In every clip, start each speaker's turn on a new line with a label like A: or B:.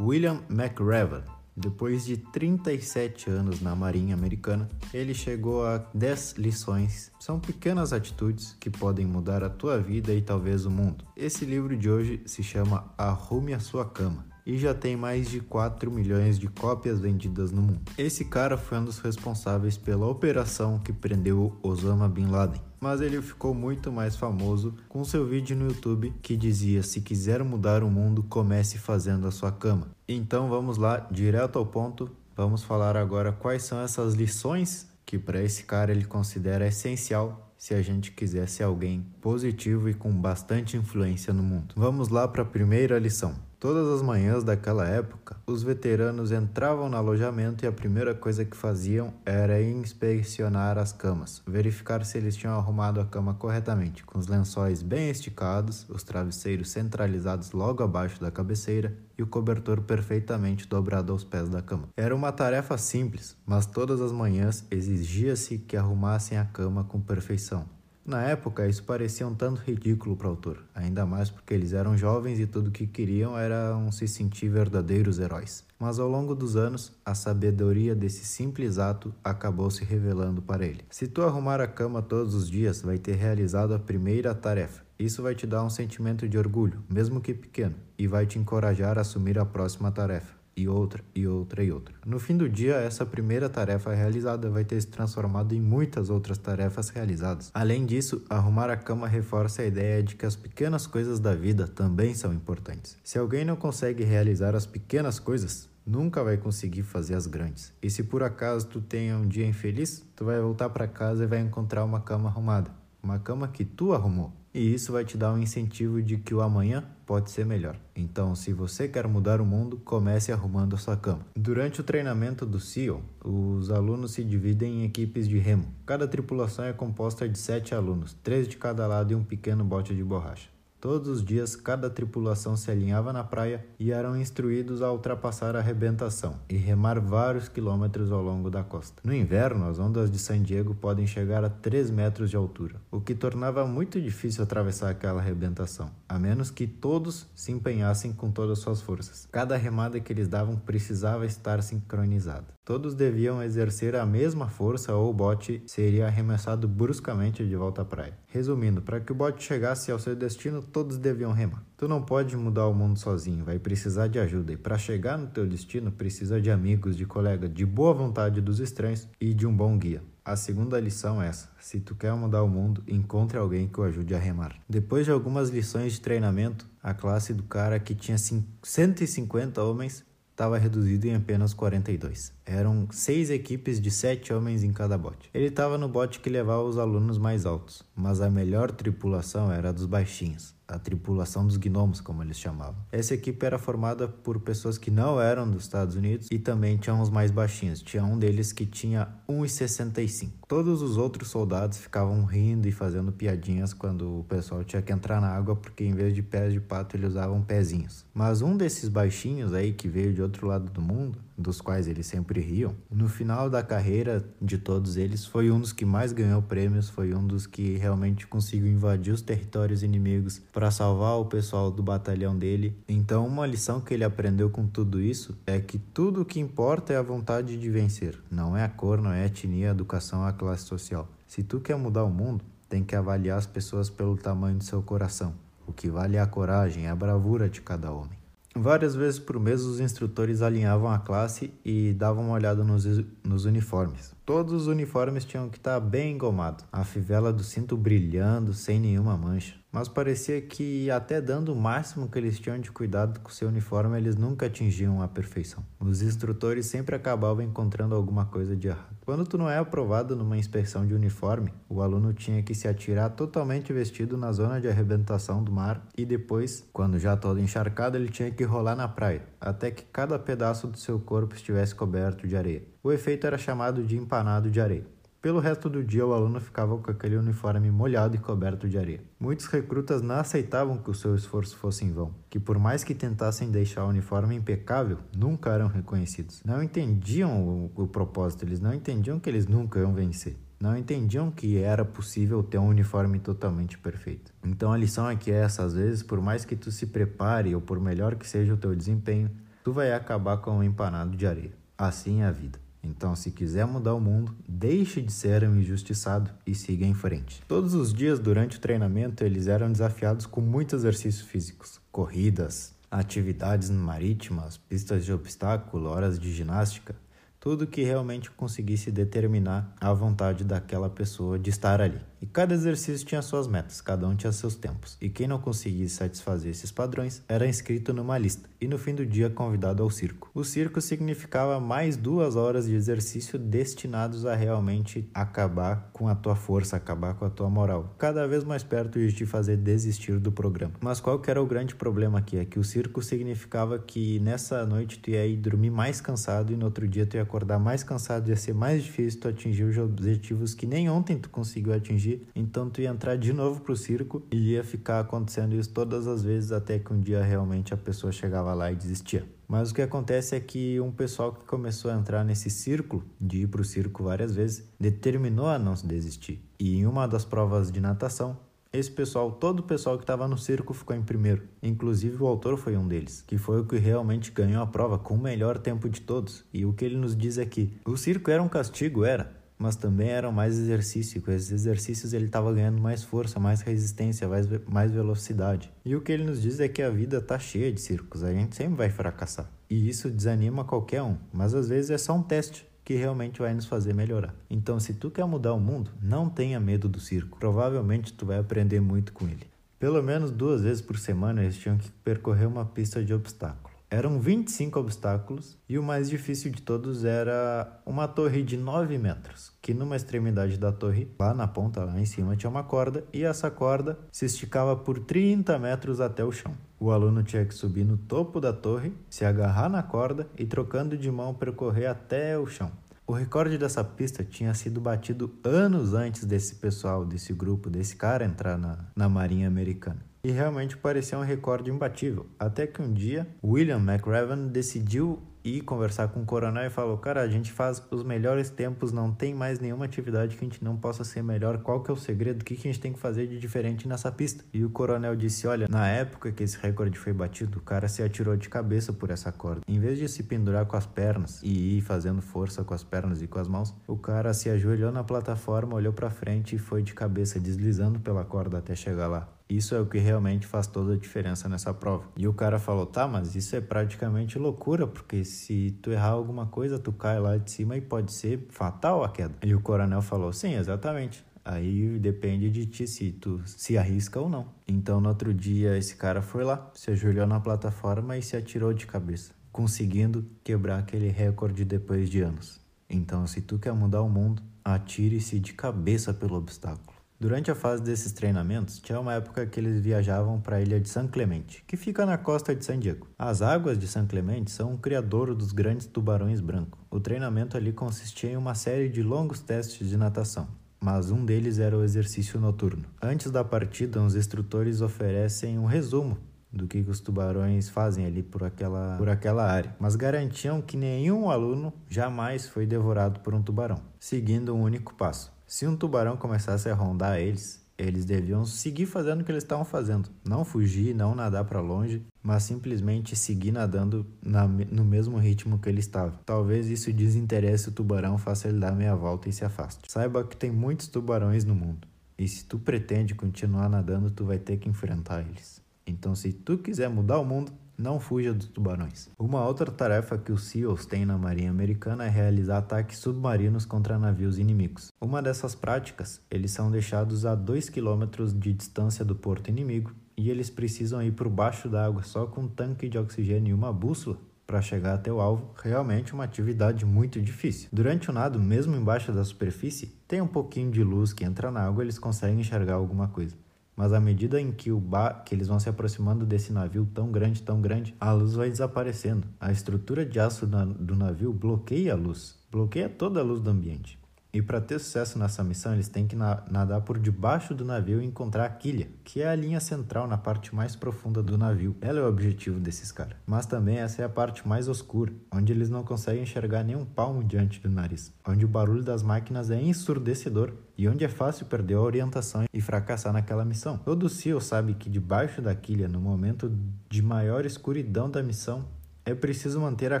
A: William McRaven. Depois de 37 anos na Marinha Americana, ele chegou a 10 lições. São pequenas atitudes que podem mudar a tua vida e talvez o mundo. Esse livro de hoje se chama Arrume a Sua Cama e já tem mais de 4 milhões de cópias vendidas no mundo. Esse cara foi um dos responsáveis pela operação que prendeu Osama Bin Laden. Mas ele ficou muito mais famoso com seu vídeo no YouTube que dizia: Se quiser mudar o mundo, comece fazendo a sua cama. Então vamos lá, direto ao ponto. Vamos falar agora quais são essas lições que para esse cara ele considera essencial se a gente quiser ser alguém positivo e com bastante influência no mundo. Vamos lá para a primeira lição. Todas as manhãs daquela época, os veteranos entravam no alojamento e a primeira coisa que faziam era inspecionar as camas, verificar se eles tinham arrumado a cama corretamente, com os lençóis bem esticados, os travesseiros centralizados logo abaixo da cabeceira e o cobertor perfeitamente dobrado aos pés da cama. Era uma tarefa simples, mas todas as manhãs exigia-se que arrumassem a cama com perfeição. Na época, isso parecia um tanto ridículo para o autor, ainda mais porque eles eram jovens e tudo o que queriam era um se sentir verdadeiros heróis. Mas ao longo dos anos, a sabedoria desse simples ato acabou se revelando para ele. Se tu arrumar a cama todos os dias, vai ter realizado a primeira tarefa. Isso vai te dar um sentimento de orgulho, mesmo que pequeno, e vai te encorajar a assumir a próxima tarefa e outra, e outra, e outra. No fim do dia, essa primeira tarefa realizada vai ter se transformado em muitas outras tarefas realizadas. Além disso, arrumar a cama reforça a ideia de que as pequenas coisas da vida também são importantes. Se alguém não consegue realizar as pequenas coisas, nunca vai conseguir fazer as grandes. E se por acaso tu tenha um dia infeliz, tu vai voltar para casa e vai encontrar uma cama arrumada, uma cama que tu arrumou e isso vai te dar um incentivo de que o amanhã pode ser melhor. Então, se você quer mudar o mundo, comece arrumando a sua cama. Durante o treinamento do SEAL, os alunos se dividem em equipes de remo. Cada tripulação é composta de sete alunos, três de cada lado e um pequeno bote de borracha. Todos os dias, cada tripulação se alinhava na praia e eram instruídos a ultrapassar a arrebentação e remar vários quilômetros ao longo da costa. No inverno, as ondas de San Diego podem chegar a 3 metros de altura, o que tornava muito difícil atravessar aquela arrebentação, a menos que todos se empenhassem com todas suas forças. Cada remada que eles davam precisava estar sincronizada. Todos deviam exercer a mesma força ou o bote seria arremessado bruscamente de volta à praia. Resumindo, para que o bote chegasse ao seu destino, todos deviam remar. Tu não pode mudar o mundo sozinho, vai precisar de ajuda e para chegar no teu destino precisa de amigos, de colegas, de boa vontade dos estranhos e de um bom guia. A segunda lição é essa: se tu quer mudar o mundo, encontre alguém que o ajude a remar. Depois de algumas lições de treinamento, a classe do cara que tinha 150 homens estava reduzido em apenas 42. Eram seis equipes de sete homens em cada bote. Ele estava no bote que levava os alunos mais altos, mas a melhor tripulação era a dos baixinhos a tripulação dos gnomos, como eles chamavam. Essa equipe era formada por pessoas que não eram dos Estados Unidos e também tinham os mais baixinhos. Tinha um deles que tinha 1,65. Todos os outros soldados ficavam rindo e fazendo piadinhas quando o pessoal tinha que entrar na água, porque em vez de pés de pato eles usavam pezinhos. Mas um desses baixinhos aí que veio de outro lado do mundo dos quais eles sempre riam, no final da carreira de todos eles, foi um dos que mais ganhou prêmios, foi um dos que realmente conseguiu invadir os territórios inimigos para salvar o pessoal do batalhão dele. Então, uma lição que ele aprendeu com tudo isso é que tudo o que importa é a vontade de vencer, não é a cor, não é a etnia, a educação, a classe social. Se tu quer mudar o mundo, tem que avaliar as pessoas pelo tamanho do seu coração. O que vale é a coragem, a bravura de cada homem. Várias vezes por mês, os instrutores alinhavam a classe e davam uma olhada nos, nos uniformes. Todos os uniformes tinham que estar bem engomados, a fivela do cinto brilhando sem nenhuma mancha mas parecia que até dando o máximo que eles tinham de cuidado com seu uniforme, eles nunca atingiam a perfeição. Os instrutores sempre acabavam encontrando alguma coisa de errado. Quando tu não é aprovado numa inspeção de uniforme, o aluno tinha que se atirar totalmente vestido na zona de arrebentação do mar e depois, quando já todo encharcado, ele tinha que rolar na praia, até que cada pedaço do seu corpo estivesse coberto de areia. O efeito era chamado de empanado de areia. Pelo resto do dia, o aluno ficava com aquele uniforme molhado e coberto de areia. Muitos recrutas não aceitavam que o seu esforço fosse em vão, que por mais que tentassem deixar o uniforme impecável, nunca eram reconhecidos. Não entendiam o, o propósito, eles não entendiam que eles nunca iam vencer. Não entendiam que era possível ter um uniforme totalmente perfeito. Então a lição é essa: às vezes, por mais que tu se prepare ou por melhor que seja o teu desempenho, tu vai acabar com um empanado de areia. Assim é a vida. Então, se quiser mudar o mundo, deixe de ser um injustiçado e siga em frente. Todos os dias durante o treinamento, eles eram desafiados com muitos exercícios físicos, corridas, atividades marítimas, pistas de obstáculo, horas de ginástica, tudo que realmente conseguisse determinar a vontade daquela pessoa de estar ali. E cada exercício tinha suas metas, cada um tinha seus tempos. E quem não conseguisse satisfazer esses padrões era inscrito numa lista e no fim do dia convidado ao circo. O circo significava mais duas horas de exercício destinados a realmente acabar com a tua força, acabar com a tua moral, cada vez mais perto de te fazer desistir do programa. Mas qual que era o grande problema aqui? É que o circo significava que nessa noite tu ia ir dormir mais cansado e no outro dia tu ia acordar mais cansado, ia ser mais difícil tu atingir os objetivos que nem ontem tu conseguiu atingir então tu ia entrar de novo pro circo e ia ficar acontecendo isso todas as vezes até que um dia realmente a pessoa chegava lá e desistia. Mas o que acontece é que um pessoal que começou a entrar nesse círculo, de ir pro circo várias vezes, determinou a não desistir. E em uma das provas de natação, esse pessoal, todo o pessoal que estava no circo ficou em primeiro. Inclusive o autor foi um deles, que foi o que realmente ganhou a prova com o melhor tempo de todos. E o que ele nos diz é que o circo era um castigo, era, mas também eram mais exercício. Com esses exercícios ele estava ganhando mais força, mais resistência, mais, mais velocidade. E o que ele nos diz é que a vida tá cheia de circos, a gente sempre vai fracassar. E isso desanima qualquer um, mas às vezes é só um teste que realmente vai nos fazer melhorar. Então, se tu quer mudar o mundo, não tenha medo do circo. Provavelmente tu vai aprender muito com ele. Pelo menos duas vezes por semana eles tinham que percorrer uma pista de obstáculos. Eram 25 obstáculos e o mais difícil de todos era uma torre de 9 metros, que numa extremidade da torre, lá na ponta, lá em cima, tinha uma corda e essa corda se esticava por 30 metros até o chão. O aluno tinha que subir no topo da torre, se agarrar na corda e trocando de mão percorrer até o chão. O recorde dessa pista tinha sido batido anos antes desse pessoal, desse grupo, desse cara entrar na, na Marinha Americana e realmente parecia um recorde imbatível. Até que um dia, William McRaven decidiu ir conversar com o coronel e falou: Cara, a gente faz os melhores tempos, não tem mais nenhuma atividade que a gente não possa ser melhor. Qual que é o segredo? O que, a gente tem que fazer de diferente nessa pista? E o coronel disse: Olha, na época que esse recorde foi batido, o cara se atirou de cabeça por essa corda. Em vez de se pendurar com as pernas e ir fazendo força com as pernas e com as mãos, o cara se ajoelhou na plataforma, olhou para frente e foi de cabeça deslizando pela corda até chegar lá. Isso é o que realmente faz toda a diferença nessa prova. E o cara falou: tá, mas isso é praticamente loucura, porque se tu errar alguma coisa, tu cai lá de cima e pode ser fatal a queda. E o coronel falou: sim, exatamente. Aí depende de ti se tu se arrisca ou não. Então no outro dia esse cara foi lá, se ajoelhou na plataforma e se atirou de cabeça, conseguindo quebrar aquele recorde depois de anos. Então se tu quer mudar o mundo, atire-se de cabeça pelo obstáculo. Durante a fase desses treinamentos, tinha uma época que eles viajavam para a ilha de San Clemente, que fica na costa de San Diego. As águas de San Clemente são um criador dos grandes tubarões brancos. O treinamento ali consistia em uma série de longos testes de natação, mas um deles era o exercício noturno. Antes da partida, os instrutores oferecem um resumo do que os tubarões fazem ali por aquela, por aquela área, mas garantiam que nenhum aluno jamais foi devorado por um tubarão, seguindo um único passo se um tubarão começasse a rondar eles, eles deviam seguir fazendo o que eles estavam fazendo. Não fugir, não nadar para longe, mas simplesmente seguir nadando na, no mesmo ritmo que ele estava. Talvez isso desinteresse o tubarão, faça ele dar meia volta e se afaste. Saiba que tem muitos tubarões no mundo. E se tu pretende continuar nadando, tu vai ter que enfrentar eles. Então, se tu quiser mudar o mundo, não fuja dos tubarões. Uma outra tarefa que os SEALs têm na Marinha Americana é realizar ataques submarinos contra navios inimigos. Uma dessas práticas, eles são deixados a 2 km de distância do porto inimigo e eles precisam ir por baixo da água só com um tanque de oxigênio e uma bússola para chegar até o alvo, realmente uma atividade muito difícil. Durante o nado, mesmo embaixo da superfície, tem um pouquinho de luz que entra na água e eles conseguem enxergar alguma coisa mas à medida em que, o ba que eles vão se aproximando desse navio tão grande, tão grande, a luz vai desaparecendo. A estrutura de aço do navio bloqueia a luz, bloqueia toda a luz do ambiente. E para ter sucesso nessa missão, eles têm que nadar por debaixo do navio e encontrar a quilha, que é a linha central na parte mais profunda do navio. Ela é o objetivo desses caras. Mas também essa é a parte mais oscura, onde eles não conseguem enxergar nem um palmo diante do nariz, onde o barulho das máquinas é ensurdecedor e onde é fácil perder a orientação e fracassar naquela missão. Todo SEAL sabe que debaixo da quilha, no momento de maior escuridão da missão, É preciso manter a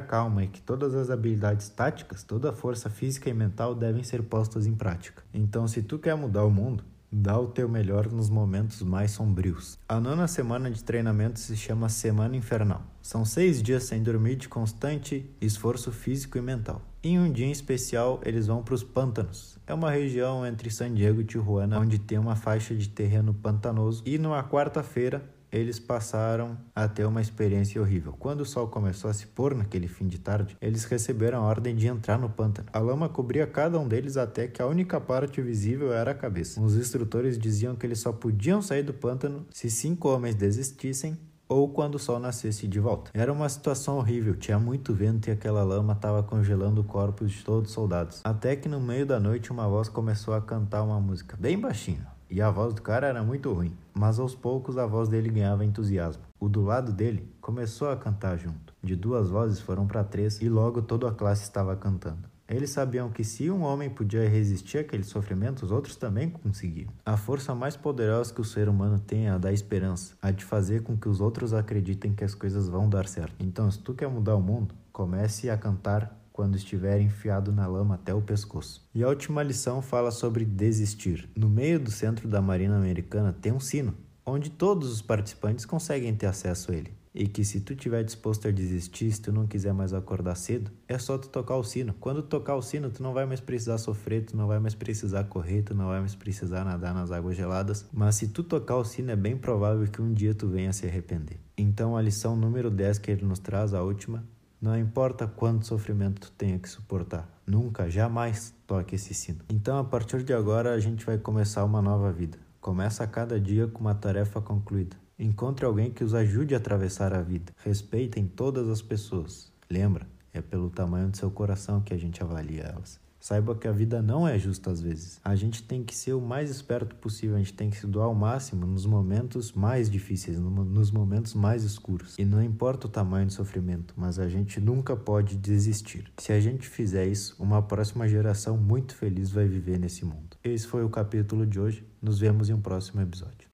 A: calma e que todas as habilidades táticas, toda a força física e mental devem ser postas em prática. Então, se tu quer mudar o mundo, dá o teu melhor nos momentos mais sombrios. A nona semana de treinamento se chama Semana Infernal. São seis dias sem dormir de constante esforço físico e mental. Em um dia em especial, eles vão para os pântanos. É uma região entre San Diego e Tijuana, onde tem uma faixa de terreno pantanoso. E numa quarta-feira, eles passaram a ter uma experiência horrível. Quando o sol começou a se pôr naquele fim de tarde, eles receberam a ordem de entrar no pântano. A lama cobria cada um deles até que a única parte visível era a cabeça. Os instrutores diziam que eles só podiam sair do pântano se cinco homens desistissem ou quando o sol nascesse de volta. Era uma situação horrível, tinha muito vento e aquela lama estava congelando o corpo de todos os soldados. Até que no meio da noite uma voz começou a cantar uma música bem baixinho. E a voz do cara era muito ruim, mas aos poucos a voz dele ganhava entusiasmo. O do lado dele começou a cantar junto. De duas vozes foram para três e logo toda a classe estava cantando. Eles sabiam que se um homem podia resistir àquele sofrimento, os outros também conseguiam. A força mais poderosa que o ser humano tem é a da esperança, a de fazer com que os outros acreditem que as coisas vão dar certo. Então, se tu quer mudar o mundo, comece a cantar quando estiver enfiado na lama até o pescoço. E a última lição fala sobre desistir. No meio do centro da Marina Americana tem um sino, onde todos os participantes conseguem ter acesso a ele. E que se tu tiver disposto a desistir, se tu não quiser mais acordar cedo, é só tu tocar o sino. Quando tocar o sino, tu não vai mais precisar sofrer, tu não vai mais precisar correr, tu não vai mais precisar nadar nas águas geladas. Mas se tu tocar o sino, é bem provável que um dia tu venha se arrepender. Então a lição número 10 que ele nos traz, a última, não importa quanto sofrimento tu tenha que suportar, nunca, jamais toque esse sino. Então, a partir de agora, a gente vai começar uma nova vida. Começa cada dia com uma tarefa concluída. Encontre alguém que os ajude a atravessar a vida. Respeitem todas as pessoas. Lembra, é pelo tamanho do seu coração que a gente avalia elas. Saiba que a vida não é justa às vezes. A gente tem que ser o mais esperto possível, a gente tem que se doar ao máximo nos momentos mais difíceis, nos momentos mais escuros. E não importa o tamanho do sofrimento, mas a gente nunca pode desistir. Se a gente fizer isso, uma próxima geração muito feliz vai viver nesse mundo. Esse foi o capítulo de hoje. Nos vemos em um próximo episódio.